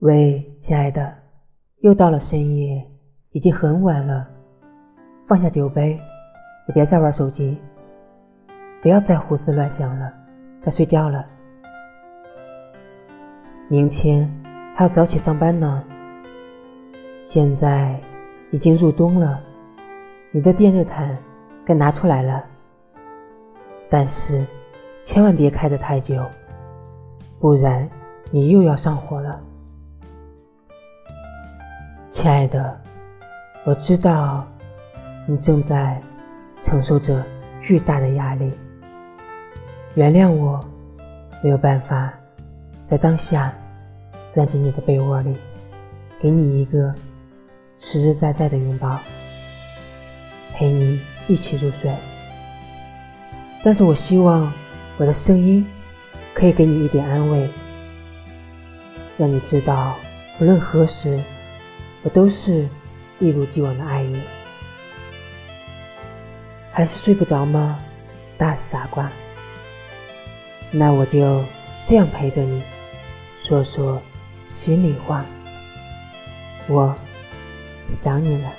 喂，亲爱的，又到了深夜，已经很晚了，放下酒杯，也别再玩手机，不要再胡思乱想了，该睡觉了。明天还要早起上班呢。现在已经入冬了，你的电热毯该拿出来了，但是千万别开得太久，不然你又要上火了。亲爱的，我知道你正在承受着巨大的压力。原谅我，没有办法在当下钻进你的被窝里，给你一个实实在在的拥抱，陪你一起入睡。但是我希望我的声音可以给你一点安慰，让你知道，无论何时。我都是一如既往的爱你，还是睡不着吗，大傻瓜？那我就这样陪着你，说说心里话。我想你了。